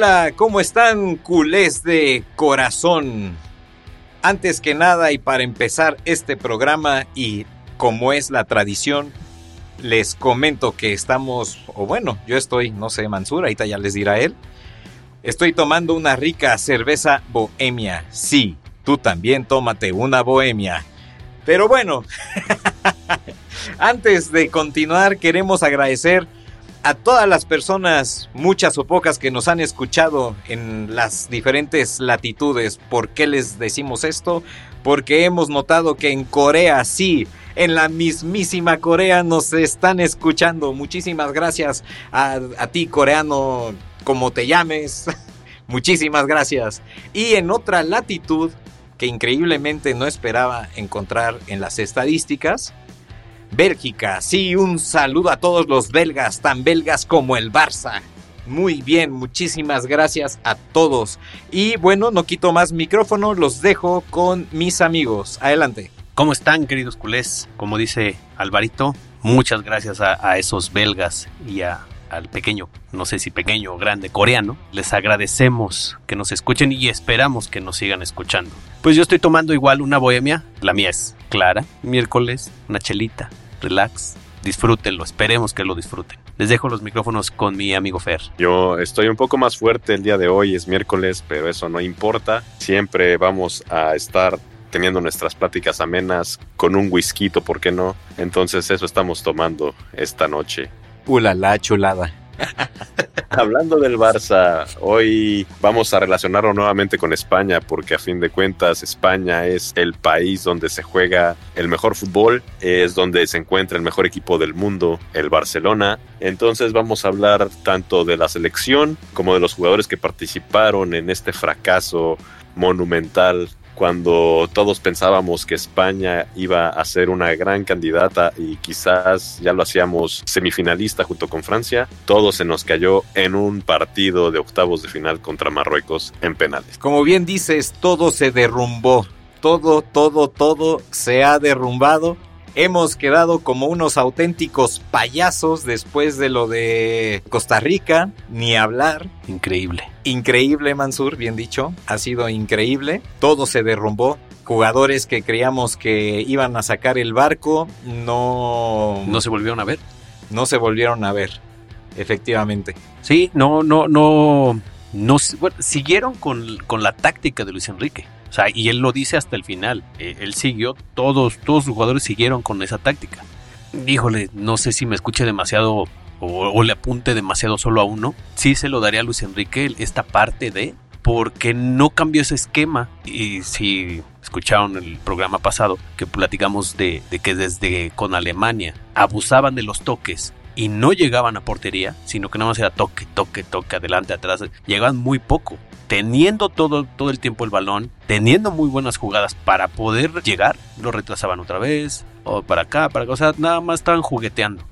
Hola, ¿cómo están culés de corazón? Antes que nada y para empezar este programa y como es la tradición, les comento que estamos, o bueno, yo estoy, no sé, Mansur, ahorita ya les dirá él, estoy tomando una rica cerveza bohemia. Sí, tú también tómate una bohemia. Pero bueno, antes de continuar queremos agradecer a todas las personas, muchas o pocas, que nos han escuchado en las diferentes latitudes. ¿Por qué les decimos esto? Porque hemos notado que en Corea, sí, en la mismísima Corea nos están escuchando. Muchísimas gracias a, a ti, coreano, como te llames. Muchísimas gracias. Y en otra latitud que increíblemente no esperaba encontrar en las estadísticas, Bélgica, sí, un saludo a todos los belgas, tan belgas como el Barça. Muy bien, muchísimas gracias a todos. Y bueno, no quito más micrófono, los dejo con mis amigos. Adelante. ¿Cómo están, queridos culés? Como dice Alvarito, muchas gracias a, esos belgas y a, al pequeño, no sé si pequeño o grande, coreano. Les agradecemos que nos escuchen y esperamos que nos sigan escuchando. Pues yo estoy tomando igual una bohemia, la mía es clara, miércoles, una chelita, relax, disfrútenlo, esperemos que lo disfruten. Les dejo los micrófonos con mi amigo Fer. Yo estoy un poco más fuerte el día de hoy, es miércoles, pero eso no importa. Siempre vamos a estar teniendo nuestras pláticas amenas con un whisky, ¿por qué no? Entonces eso estamos tomando esta noche. Ulala, chulada. Hablando del Barça, hoy vamos a relacionarlo nuevamente con España porque a fin de cuentas España es el país donde se juega el mejor fútbol, es donde se encuentra el mejor equipo del mundo, el Barcelona. Entonces vamos a hablar tanto de la selección como de los jugadores que participaron en este fracaso monumental cuando todos pensábamos que España iba a ser una gran candidata y quizás ya lo hacíamos semifinalista junto con Francia, todo se nos cayó en un partido de octavos de final contra Marruecos en penales. Como bien dices, todo se derrumbó. Todo, todo, todo se ha derrumbado. Hemos quedado como unos auténticos payasos después de lo de Costa Rica, ni hablar. Increíble. Increíble, Mansur, bien dicho. Ha sido increíble. Todo se derrumbó. Jugadores que creíamos que iban a sacar el barco no, ¿No se volvieron a ver? no se volvieron a ver. Efectivamente. Sí, no, no, no, no, bueno, siguieron con, con la táctica de Luis Enrique. O sea, y él lo dice hasta el final. Eh, él siguió, todos, todos sus jugadores siguieron con esa táctica. Híjole, no sé si me escuche demasiado o, le apunte demasiado solo a uno. Sí se lo daría a Luis Enrique esta parte de, porque no cambió ese esquema. Y si escucharon el programa pasado, que platicamos de que desde con Alemania abusaban de los toques y no llegaban a portería, sino que nada más era toque, toque, toque, adelante, atrás. Llegaban muy poco. Teniendo todo, todo el tiempo el balón, teniendo muy buenas jugadas para poder llegar, lo retrasaban otra vez, o para acá, para acá. O sea, nada más estaban jugueteando.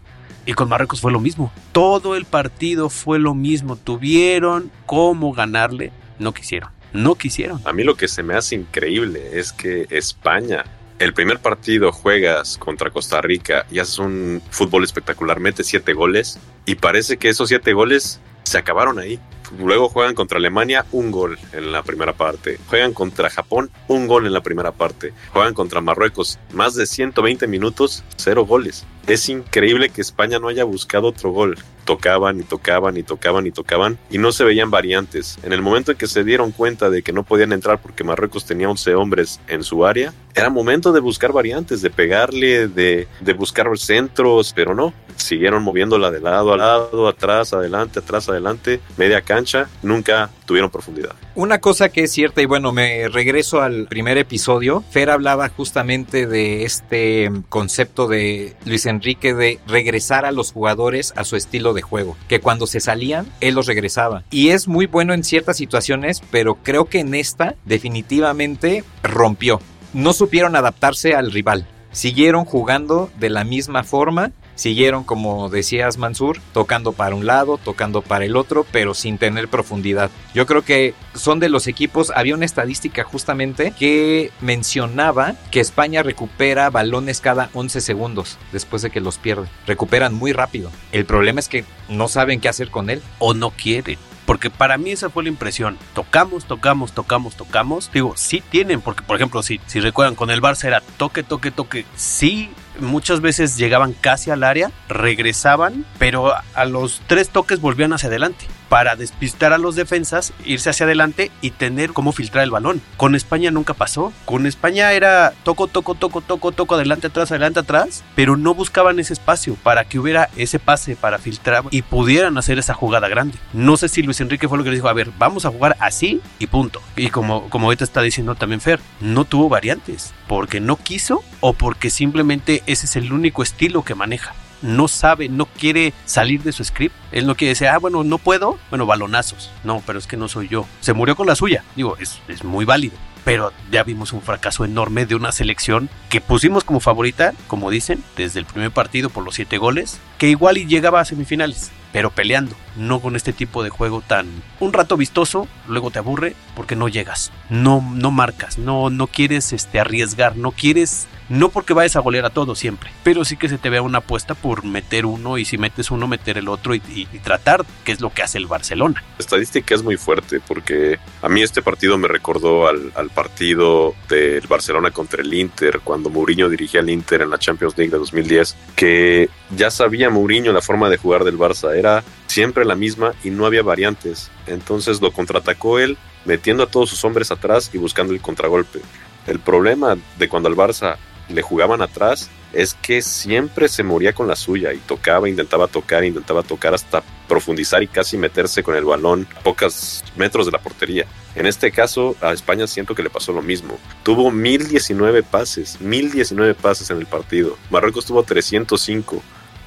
Y con Marruecos fue lo mismo. Todo el partido fue lo mismo. Tuvieron cómo ganarle, no quisieron. No quisieron. A mí lo que se me hace increíble es que España, el primer partido juegas contra Costa Rica y haces un fútbol espectacular, metes siete goles y parece que esos siete goles se acabaron ahí. Luego juegan contra Alemania, un gol en la primera parte. Juegan contra Japón, un gol en la primera parte. Juegan contra Marruecos, más de 120 minutos, cero goles. Es increíble que España no haya buscado otro gol. Tocaban y tocaban y tocaban y tocaban y no se veían variantes. En el momento en que se dieron cuenta de que no podían entrar porque Marruecos tenía 11 hombres en su área, era momento de buscar variantes, de pegarle, de, de buscar centros, pero no. Siguieron moviéndola de lado a lado, atrás, adelante, atrás, adelante, media cancha. Nunca tuvieron profundidad. Una cosa que es cierta, y bueno, me regreso al primer episodio, Fer hablaba justamente de este concepto de Luis Enrique de regresar a los jugadores a su estilo de juego, que cuando se salían, él los regresaba. Y es muy bueno en ciertas situaciones, pero creo que en esta definitivamente rompió. No supieron adaptarse al rival. Siguieron jugando de la misma forma siguieron, como decías Mansur, tocando para un lado, tocando para el otro, pero sin tener profundidad. Yo creo que son de los equipos, había una estadística justamente que mencionaba que España recupera balones cada 11 segundos después de que los pierde. Recuperan muy rápido. El problema es que no saben qué hacer con él. O no quieren. Porque para mí esa fue la impresión. Tocamos, tocamos, tocamos, tocamos. Digo, sí tienen, porque por ejemplo, si, si recuerdan con el Barça era toque, toque, toque. Sí muchas veces llegaban casi al área, regresaban, pero a los tres toques volvían hacia adelante para despistar a los defensas, irse hacia adelante y tener cómo filtrar el balón. Con España nunca pasó. Con España era toco, toco, toco, toco, toco, adelante, atrás, adelante, atrás, pero no buscaban ese espacio para que hubiera ese pase para filtrar y pudieran hacer esa jugada grande. No sé si Luis Enrique fue lo que les dijo, a ver, vamos a jugar así y punto. Y como, como ahorita está diciendo también Fer, no tuvo variantes, porque no quiso o porque simplemente ese es el único estilo que maneja. No sabe, no quiere salir de su script. Él no quiere decir, ah, bueno, no puedo, bueno, balonazos. No, pero es que no soy yo. Se murió con la suya. Digo, es, es muy válido. Pero ya vimos un fracaso enorme de una selección que pusimos como favorita, como dicen, desde el primer partido por los siete goles, que igual y llegaba a semifinales pero peleando, no con este tipo de juego tan un rato vistoso, luego te aburre porque no llegas, no no marcas, no no quieres este arriesgar, no quieres no porque vayas a golear a todos siempre, pero sí que se te vea una apuesta por meter uno y si metes uno, meter el otro y, tratar, que es lo que hace el Barcelona. La estadística es muy fuerte porque a mí este partido me recordó al, partido del Barcelona contra el Inter, cuando Mourinho dirigía al Inter en la Champions League de 2010, que ya sabía Mourinho la forma de jugar del Barça, era siempre la misma y no había variantes. Entonces lo contraatacó él, metiendo a todos sus hombres atrás y buscando el contragolpe. El problema de cuando al Barça le jugaban atrás es que siempre se moría con la suya y tocaba, intentaba tocar, intentaba tocar hasta profundizar y casi meterse con el balón a pocos metros de la portería. En este caso, a España siento que le pasó lo mismo. Tuvo 1019 pases, 1019 pases en el partido. Marruecos tuvo 305.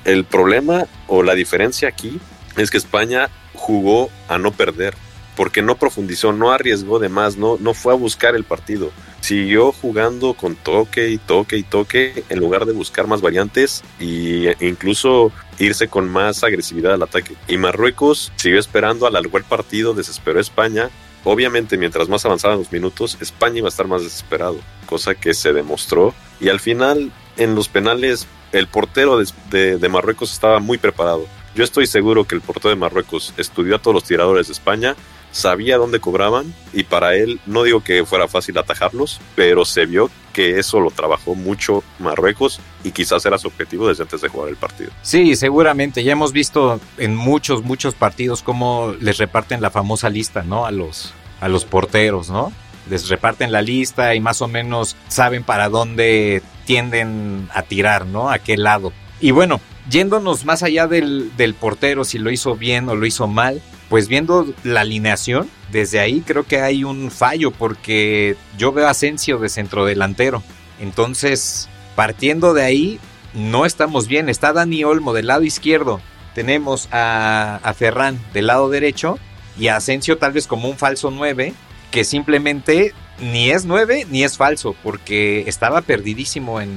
El problema o la diferencia aquí es que España jugó a no perder porque no profundizó, no arriesgó de más, no, no fue a buscar el partido. Siguió jugando con toque y toque y toque en lugar de buscar más variantes e incluso irse con más agresividad al ataque. Y Marruecos siguió esperando, alargó el partido, desesperó a España. Obviamente, mientras más avanzaban los minutos, España iba a estar más desesperado, cosa que se demostró. Y al final, en los penales, el portero de Marruecos estaba muy preparado. Yo estoy seguro que el portero de Marruecos estudió a todos los tiradores de España sabía dónde cobraban y para él no digo que fuera fácil atajarlos, pero se vio que eso lo trabajó mucho Marruecos y quizás era su objetivo desde antes de jugar el partido. Sí, seguramente. Ya hemos visto en muchos, muchos partidos cómo les reparten la famosa lista, ¿no? A los, a los porteros, ¿no? Les reparten la lista y más o menos saben para dónde tienden a tirar, ¿no? A qué lado. Y bueno, yéndonos más allá del, del portero, si lo hizo bien o lo hizo mal, pues viendo la alineación, desde ahí creo que hay un fallo porque yo veo a Asensio de centrodelantero. Entonces, partiendo de ahí, no estamos bien. Está Dani Olmo del lado izquierdo. Tenemos a, a Ferran del lado derecho y a Asensio tal vez como un falso 9 que simplemente ni es 9 ni es falso porque estaba perdidísimo en,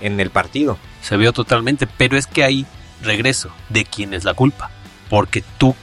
en el partido. Se vio totalmente, pero es que ahí regreso de quién es la culpa. Porque tú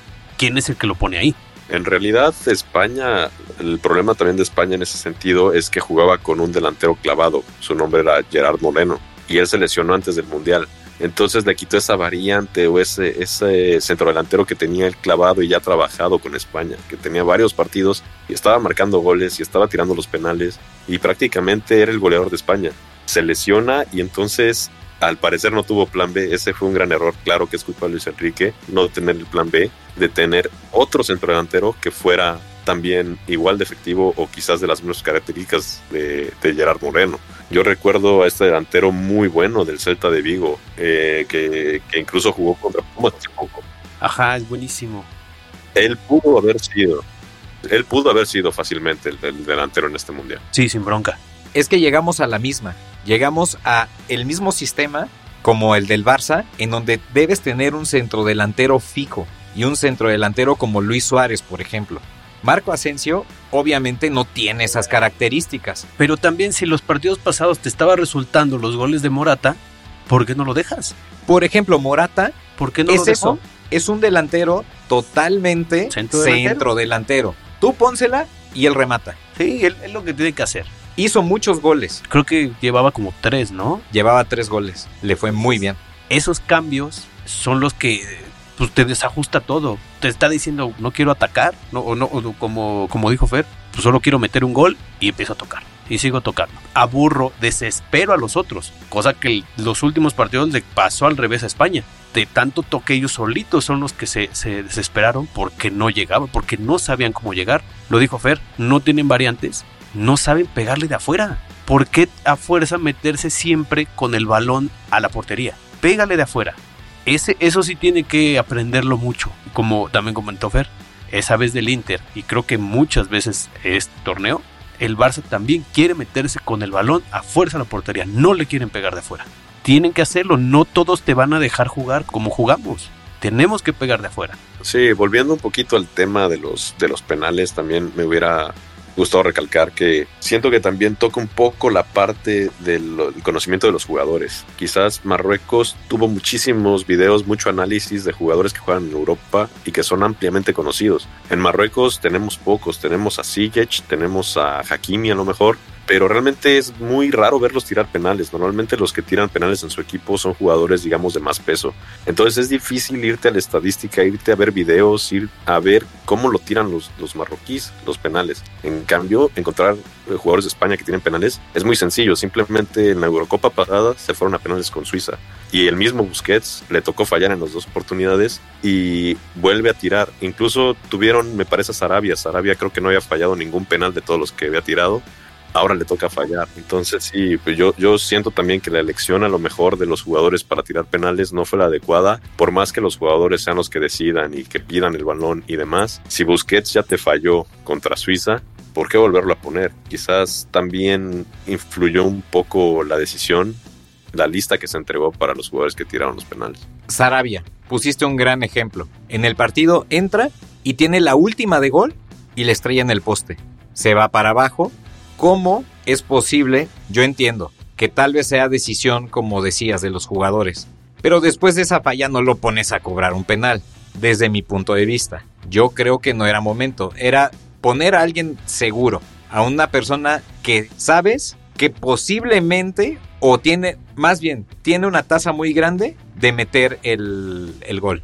quién es el que lo pone ahí. En realidad, España, el problema también de España en ese sentido es que jugaba con un delantero clavado. Su nombre era Gerard Moreno y él se lesionó antes del Mundial. Entonces le quitó esa variante o ese, ese centrodelantero que tenía el clavado y ya trabajado con España, que tenía varios partidos y estaba marcando goles y estaba tirando los penales y prácticamente era el goleador de España. Se lesiona y entonces al parecer no tuvo plan B. Ese fue un gran error. Claro que es culpa de Luis Enrique no tener el plan B, de tener otro centrodelantero que fuera también igual de efectivo o quizás de las mismas características de, Gerard Moreno. Yo recuerdo a este delantero muy bueno del Celta de Vigo, eh, que, incluso jugó contra Pumas hace poco. Ajá, es buenísimo. Él pudo haber sido, él pudo haber sido fácilmente el, delantero en este mundial. Sí, sin bronca. Es que llegamos a la misma, llegamos a el mismo sistema como el del Barça, en donde debes tener un centrodelantero fijo y un centrodelantero como Luis Suárez, por ejemplo. Marco Asensio obviamente no tiene esas características. Pero también si los partidos pasados te estaba resultando los goles de Morata, ¿por qué no lo dejas? Por ejemplo, Morata, ¿por qué no es lo eso? Es un delantero totalmente centro delantero. Tú pónsela y él remata. Sí, él es lo que tiene que hacer. Hizo muchos goles. Creo que llevaba como tres, ¿no? Llevaba tres goles. Le fue muy bien. Esos cambios son los que pues te desajusta todo. Te está diciendo, no quiero atacar, no, o no, como, como dijo Fer, pues solo quiero meter un gol y empiezo a tocar. Y sigo tocando. Aburro, desespero a los otros. Cosa que los últimos partidos le pasó al revés a España. De tanto toque ellos solitos son los que se, se desesperaron porque no llegaban, porque no sabían cómo llegar. Lo dijo Fer, no tienen variantes, no saben pegarle de afuera. ¿Por qué a fuerza meterse siempre con el balón a la portería? Pégale de afuera. Ese, eso sí tiene que aprenderlo mucho, como también comentó Fer, esa vez del Inter, y creo que muchas veces este torneo, el Barça también quiere meterse con el balón a fuerza a la portería, no le quieren pegar de afuera. Tienen que hacerlo, no todos te van a dejar jugar como jugamos. Tenemos que pegar de afuera. Sí, volviendo un poquito al tema de los, de los penales, también me hubiera gustado recalcar que siento que también toca un poco la parte del conocimiento de los jugadores. Quizás Marruecos tuvo muchísimos videos, mucho análisis de jugadores que juegan en Europa y que son ampliamente conocidos. En Marruecos tenemos pocos, tenemos a Sijic, tenemos a Hakimi a lo mejor, pero realmente es muy raro verlos tirar penales. Normalmente los que tiran penales en su equipo son jugadores, digamos, de más peso. Entonces es difícil irte a la estadística, irte a ver videos, ir a ver cómo lo tiran los, los marroquíes, los penales. En cambio, encontrar eh, jugadores de España que tienen penales es muy sencillo. Simplemente en la Eurocopa pasada se fueron a penales con Suiza. Y el mismo Busquets le tocó fallar en las dos oportunidades y vuelve a tirar. Incluso tuvieron, me parece, a Sarabia. Sarabia creo que no había fallado ningún penal de todos los que había tirado ahora le toca fallar. Entonces sí, pues yo, yo siento también que la elección a lo mejor de los jugadores para tirar penales no fue la adecuada, por más que los jugadores sean los que decidan y que pidan el balón y demás. Si Busquets ya te falló contra Suiza, ¿por qué volverlo a poner? Quizás también influyó un poco la decisión, la lista que se entregó para los jugadores que tiraron los penales. Sarabia, pusiste un gran ejemplo. En el partido entra y tiene la última de gol y le estrella en el poste. Se va para abajo ¿Cómo es posible? Yo entiendo que tal vez sea decisión, como decías, de los jugadores. Pero después de esa falla no lo pones a cobrar un penal, desde mi punto de vista. Yo creo que no era momento, era poner a alguien seguro, a una persona que sabes que posiblemente o tiene, más bien, tiene una tasa muy grande de meter el, el gol.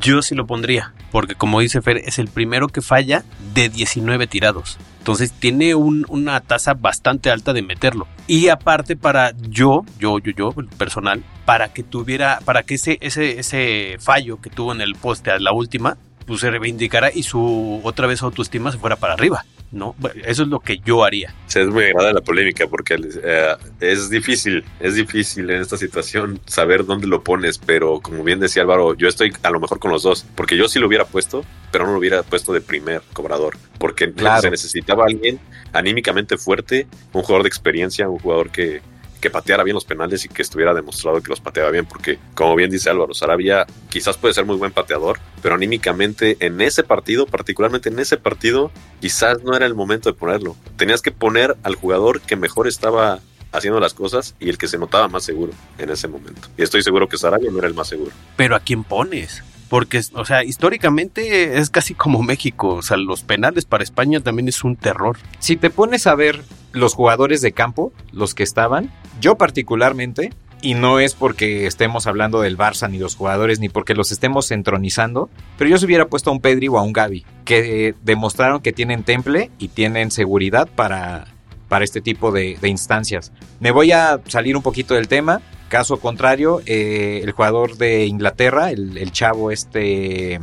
Yo sí lo pondría, porque como dice Fer, es el primero que falla de 19 tirados. Entonces tiene una tasa bastante alta de meterlo. Y aparte para yo, yo, yo, yo, personal, para que tuviera, para que ese, ese, ese fallo que tuvo en el poste a la última, pues se reivindicara y su otra vez autoestima se fuera para arriba. ¿No? Eso es lo que yo haría. Es muy agrada la polémica porque eh, es difícil, es difícil en esta situación saber dónde lo pones, pero como bien decía Álvaro, yo estoy a lo mejor con los dos, porque yo sí lo hubiera puesto, pero no lo hubiera puesto de primer cobrador, porque se necesitaba alguien anímicamente fuerte, un jugador de experiencia, un jugador que, que pateara bien los penales y que estuviera demostrado que los pateaba bien, porque como bien dice Álvaro, Sarabia quizás puede ser muy buen pateador, pero anímicamente en ese partido, particularmente en ese partido, quizás no era el momento de ponerlo. Tenías que poner al jugador que mejor estaba haciendo las cosas y el que se notaba más seguro en ese momento. Y estoy seguro que Sarabia no era el más seguro. Pero ¿a quién pones? Porque, o sea, históricamente es casi como México. O sea, los penales para España también es un terror. Si te pones a ver los jugadores de campo, los que estaban, yo particularmente y no es porque estemos hablando del Barça ni los jugadores ni porque los estemos entronizando, pero yo se hubiera puesto a un Pedri o a un Gaby que demostraron que tienen temple y tienen seguridad para, para este tipo de instancias. Me voy a salir un poquito del tema. Caso contrario, eh, el jugador de Inglaterra, el, chavo este,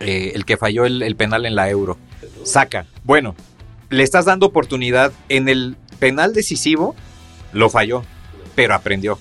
eh, el que falló el, el penal en la Euro, saca. Bueno, le estás dando oportunidad en el penal decisivo, lo falló, pero aprendió.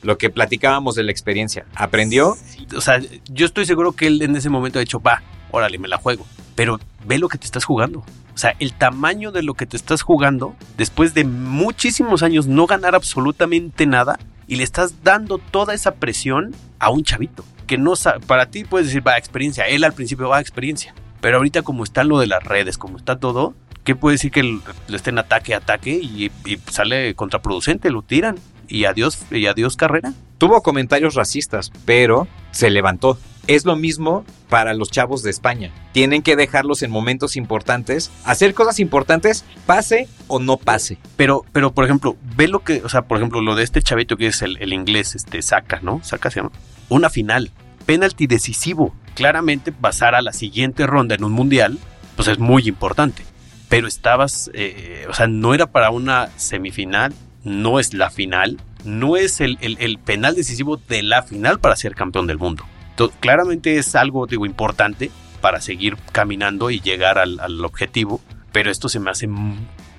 Lo que platicábamos de la experiencia, aprendió. O sea, yo estoy seguro que él en ese momento ha dicho, va, órale, me la juego. Pero ve lo que te estás jugando. O sea, el tamaño de lo que te estás jugando, después de muchísimos años no ganar absolutamente nada, y le estás dando toda esa presión a un chavito. Que no sabe, para ti puedes decir, va, experiencia. Él al principio va, experiencia. Pero ahorita como está lo de las redes, como está todo, ¿qué puede decir que le estén ataque, ataque y, y sale contraproducente? Lo tiran y adiós, y adiós carrera. Tuvo comentarios racistas, pero se levantó. Es lo mismo para los chavos de España. Tienen que dejarlos en momentos importantes, hacer cosas importantes, pase o no pase. Pero, pero por ejemplo, ve lo que, o sea, por ejemplo, lo de este chavito que es el, inglés, este, Saca, ¿no? Saca se llama. Una final, penalti decisivo. Claramente pasar a la siguiente ronda en un mundial, pues es muy importante. Pero estabas, eh, o sea, no era para una semifinal, no es la final, no es el, el, penal decisivo de la final para ser campeón del mundo. Entonces, claramente es algo, digo, importante para seguir caminando y llegar al, al, objetivo, pero esto se me hace,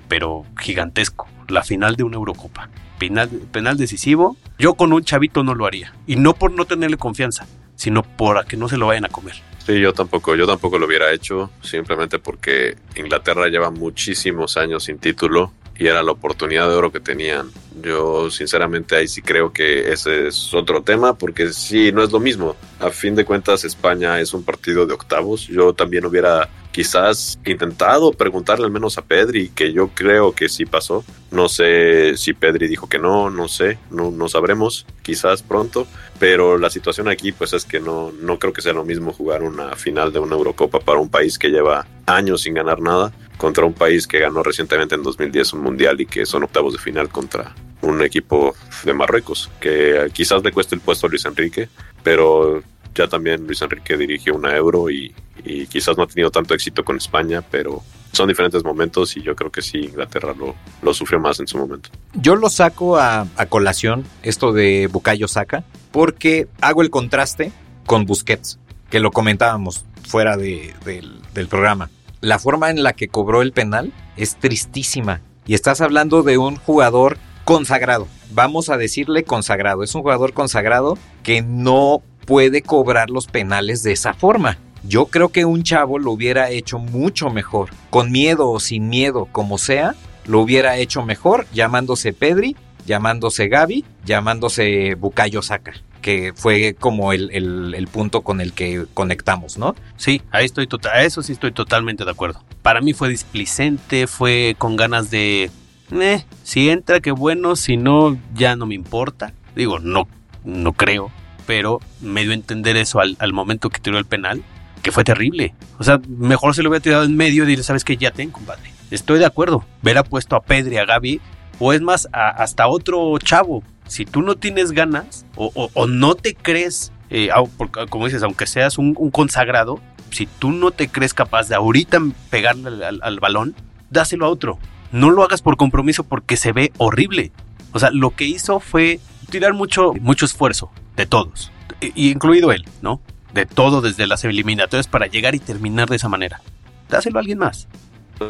pero gigantesco, la final de una Eurocopa. Penal, penal decisivo, yo con un chavito no lo haría, y no por no tenerle confianza, sino por que no se lo vayan a comer. Sí, yo tampoco, yo tampoco lo hubiera hecho, simplemente porque Inglaterra lleva muchísimos años sin título y era la oportunidad de oro que tenían. Yo sinceramente ahí sí creo que ese es otro tema porque sí, no es lo mismo. A fin de cuentas España es un partido de octavos. Yo también hubiera quizás intentado preguntarle al menos a Pedri, que yo creo que sí pasó. No sé si Pedri dijo que no, no sé, no, no sabremos, quizás pronto. Pero la situación aquí pues es que no, no creo que sea lo mismo jugar una final de una Eurocopa para un país que lleva años sin ganar nada contra un país que ganó recientemente en 2010 un mundial y que son octavos de final contra un equipo de Marruecos, que quizás le cueste el puesto a Luis Enrique, pero ya también Luis Enrique dirigió una euro y, quizás no ha tenido tanto éxito con España, pero son diferentes momentos y yo creo que sí, Inglaterra lo, lo sufrió más en su momento. Yo lo saco a, a colación, esto de Bukayo Saka, porque hago el contraste con Busquets, que lo comentábamos fuera de, del programa. La forma en la que cobró el penal es tristísima. Y estás hablando de un jugador consagrado. Vamos a decirle consagrado. Es un jugador consagrado que no puede cobrar los penales de esa forma. Yo creo que un chavo lo hubiera hecho mucho mejor. Con miedo o sin miedo, como sea, lo hubiera hecho mejor llamándose Pedri, llamándose Gaby, llamándose Bukayo Saka que fue como el, el, el, punto con el que conectamos, ¿no? Sí, ahí estoy total, a eso sí estoy totalmente de acuerdo. Para mí fue displicente, fue con ganas de, eh, si entra, qué bueno, si no, ya no me importa. Digo, no, no creo, pero me dio a entender eso al, momento que tiró el penal, que fue terrible. O sea, mejor se lo hubiera tirado en medio y decirle, ¿sabes qué? Ya ten, compadre. Estoy de acuerdo. Hubiera puesto a Pedri, a Gaby, o es más, a, hasta otro chavo, si tú no tienes ganas o, o, no te crees, eh, como dices, aunque seas un, consagrado, si tú no te crees capaz de ahorita pegarle al, balón, dáselo a otro. No lo hagas por compromiso porque se ve horrible. O sea, lo que hizo fue tirar mucho, mucho esfuerzo de todos, y, incluido él, ¿no? De todo desde las eliminatorias para llegar y terminar de esa manera. Dáselo a alguien más.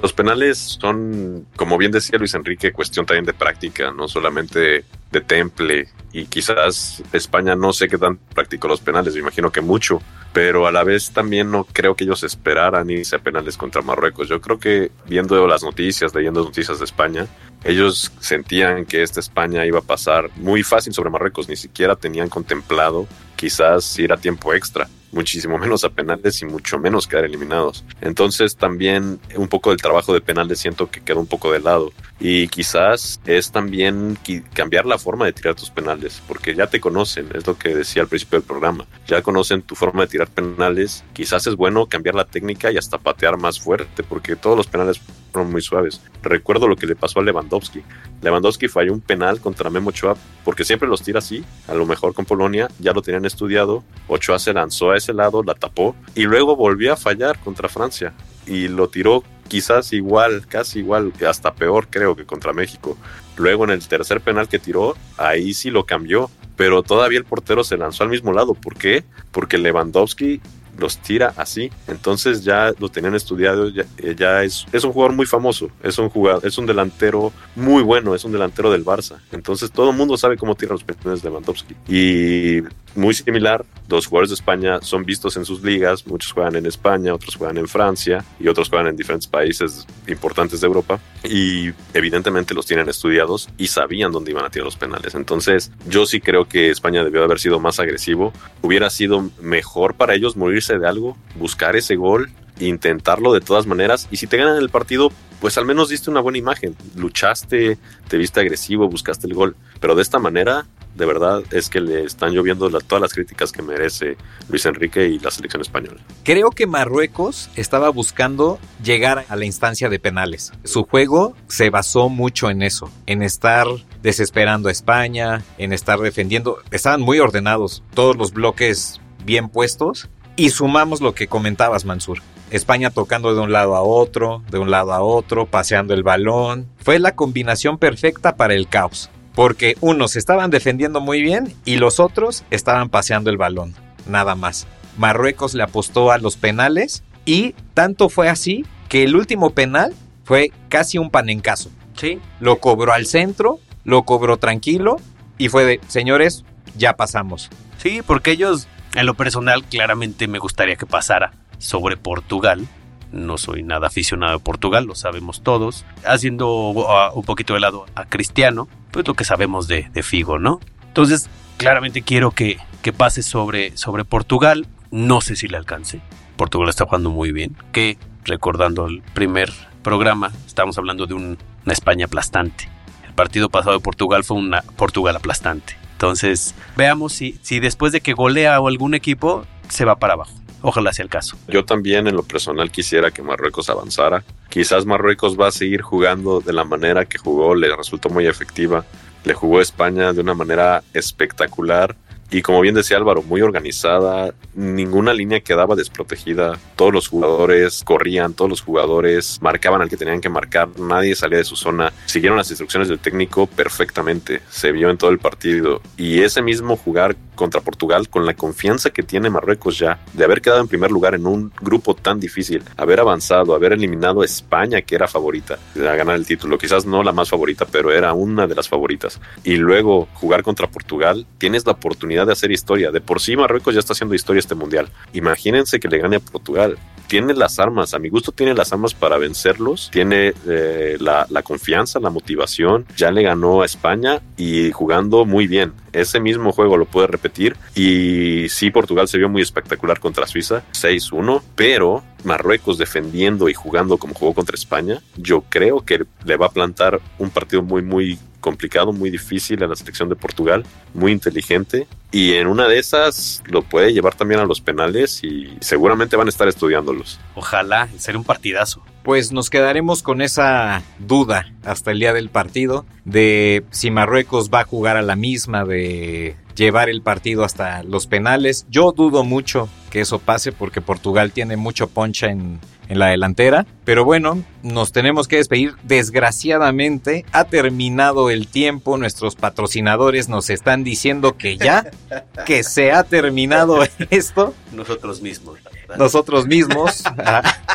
Los penales son, como bien decía Luis Enrique, cuestión también de práctica, no solamente de temple. Y quizás España no sé qué tan practicó los penales, me imagino que mucho, pero a la vez también no creo que ellos esperaran irse a penales contra Marruecos. Yo creo que viendo las noticias, leyendo noticias de España, ellos sentían que esta España iba a pasar muy fácil sobre Marruecos, ni siquiera tenían contemplado quizás ir a tiempo extra. Muchísimo menos a penales y mucho menos quedar eliminados. Entonces también un poco del trabajo de penales siento que queda un poco de lado. Y quizás es también cambiar la forma de tirar tus penales, porque ya te conocen, es lo que decía al principio del programa, ya conocen tu forma de tirar penales, quizás es bueno cambiar la técnica y hasta patear más fuerte, porque todos los penales fueron muy suaves. Recuerdo lo que le pasó a Lewandowski. Lewandowski falló un penal contra Memo Ochoa, porque siempre los tira así, a lo mejor con Polonia, ya lo tenían estudiado, Ochoa se lanzó a ese lado, la tapó, y luego volvió a fallar contra Francia y lo tiró quizás igual, casi igual, hasta peor creo que contra México. Luego en el tercer penal que tiró, ahí sí lo cambió, pero todavía el portero se lanzó al mismo lado. ¿Por qué? Porque Lewandowski los tira así. Entonces ya lo tenían estudiado, ya, eh, es, es, un jugador muy famoso, es un jugador, es un delantero muy bueno, es un delantero del Barça. Entonces todo el mundo sabe cómo tira los penales de Lewandowski. Y muy similar, los jugadores de España son vistos en sus ligas, muchos juegan en España, otros juegan en Francia y otros juegan en diferentes países importantes de Europa y evidentemente los tienen estudiados y sabían dónde iban a tirar los penales. Entonces yo sí creo que España debió haber sido más agresivo, hubiera sido mejor para ellos morirse de algo, buscar ese gol intentarlo de todas maneras. Y si te ganan el partido, pues al menos diste una buena imagen. Luchaste, te viste agresivo, buscaste el gol. Pero de esta manera, de verdad es que le están lloviendo todas las críticas que merece Luis Enrique y la selección española. Creo que Marruecos estaba buscando llegar a la instancia de penales. Su juego se basó mucho en eso, en estar desesperando a España, en estar defendiendo. Estaban muy ordenados, todos los bloques bien puestos. Y sumamos lo que comentabas, Mansur. España tocando de un lado a otro, de un lado a otro, paseando el balón. Fue la combinación perfecta para el caos porque unos estaban defendiendo muy bien y los otros estaban paseando el balón, nada más. Marruecos le apostó a los penales y tanto fue así que el último penal fue casi un panencaso. Sí. Lo cobró al centro, lo cobró tranquilo y fue de, señores, ya pasamos. Sí, porque ellos, en lo personal, claramente me gustaría que pasara sobre Portugal, no soy nada aficionado a Portugal, lo sabemos todos. Haciendo uh, un poquito de lado a Cristiano, pues lo que sabemos de, Figo, ¿no? Entonces, claramente quiero que, que pase sobre, sobre Portugal. No sé si le alcance. Portugal está jugando muy bien. Que, recordando el primer programa, estamos hablando de una España aplastante. El partido pasado de Portugal fue una Portugal aplastante. Entonces, veamos si, si después de que golea o algún equipo, se va para abajo. Ojalá sea el caso. Yo también en lo personal quisiera que Marruecos avanzara. Quizás Marruecos va a seguir jugando de la manera que jugó, le resultó muy efectiva. Le jugó España de una manera espectacular y como bien decía Álvaro, muy organizada, ninguna línea quedaba desprotegida, todos los jugadores corrían, todos los jugadores marcaban al que tenían que marcar, nadie salía de su zona, siguieron las instrucciones del técnico perfectamente, se vio en todo el partido. Y ese mismo jugar contra Portugal con la confianza que tiene Marruecos ya de haber quedado en primer lugar en un grupo tan difícil, haber avanzado, haber eliminado a España que era favorita a ganar el título, quizás no la más favorita, pero era una de las favoritas. Y luego jugar contra Portugal, tienes la oportunidad de hacer historia. De por sí Marruecos ya está haciendo historia este mundial. Imagínense que le gane a Portugal. Tiene las armas, a mi gusto tiene las armas para vencerlos, tiene eh, la, la confianza, la motivación, ya le ganó a España y jugando muy bien. Ese mismo juego lo puede repetir y sí, Portugal se vio muy espectacular contra Suiza, 6-1, pero Marruecos defendiendo y jugando como jugó contra España, yo creo que le va a plantar un partido muy, muy complicado, muy difícil a la selección de Portugal, muy inteligente y en una de esas lo puede llevar también a los penales y seguramente van a estar estudiándolos. Ojalá, sería un partidazo. Pues nos quedaremos con esa duda hasta el día del partido de si Marruecos va a jugar a la misma, de llevar el partido hasta los penales. Yo dudo mucho que eso pase porque Portugal tiene mucho poncha en, en la delantera. Pero bueno, nos tenemos que despedir. Desgraciadamente ha terminado el tiempo. Nuestros patrocinadores nos están diciendo que ya, que se ha terminado esto. Nosotros mismos. Nosotros mismos.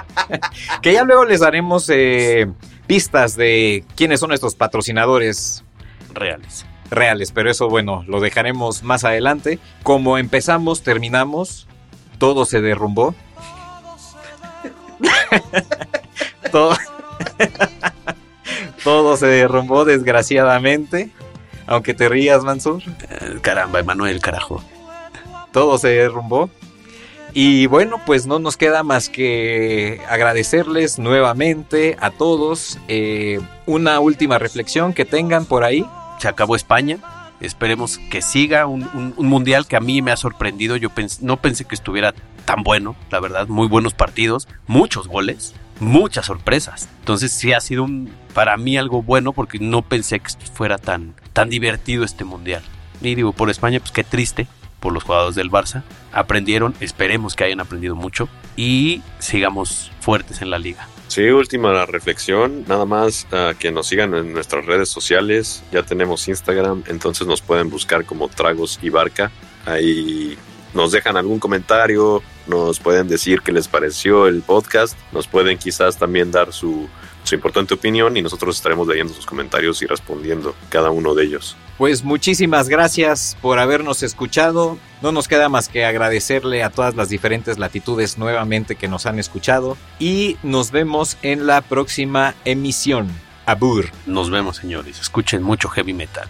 que ya luego les daremos eh, pistas de quiénes son nuestros patrocinadores reales reales, pero eso bueno, lo dejaremos más adelante. Como empezamos, terminamos, todo se derrumbó. todo, todo se derrumbó desgraciadamente. Aunque te rías, Mansur. Eh, caramba, Emanuel, carajo. Todo se derrumbó. Y bueno, pues no nos queda más que agradecerles nuevamente a todos. Eh, una última reflexión que tengan por ahí. Se acabó España. Esperemos que siga un, un- un mundial que a mí me ha sorprendido. Yo pens- no pensé que estuviera tan bueno, la verdad. Muy buenos partidos, muchos goles, muchas sorpresas. Entonces sí ha sido para mí algo bueno porque no pensé que fuera tan, tan divertido este mundial. Y digo, por España, pues qué triste por los jugadores del Barça. Aprendieron, esperemos que hayan aprendido mucho y sigamos fuertes en la liga. Sí, última reflexión, nada más ah, que nos sigan en nuestras redes sociales, ya tenemos Instagram, entonces nos pueden buscar como Tragos y Barca, ahí nos dejan algún comentario, nos pueden decir qué les pareció el podcast, nos pueden quizás también dar su, su importante opinión y nosotros estaremos leyendo sus comentarios y respondiendo cada uno de ellos. Pues muchísimas gracias por habernos escuchado. No nos queda más que agradecerle a todas las diferentes latitudes nuevamente que nos han escuchado. Y nos vemos en la próxima emisión. Abur. Nos vemos, señores. Escuchen mucho heavy metal.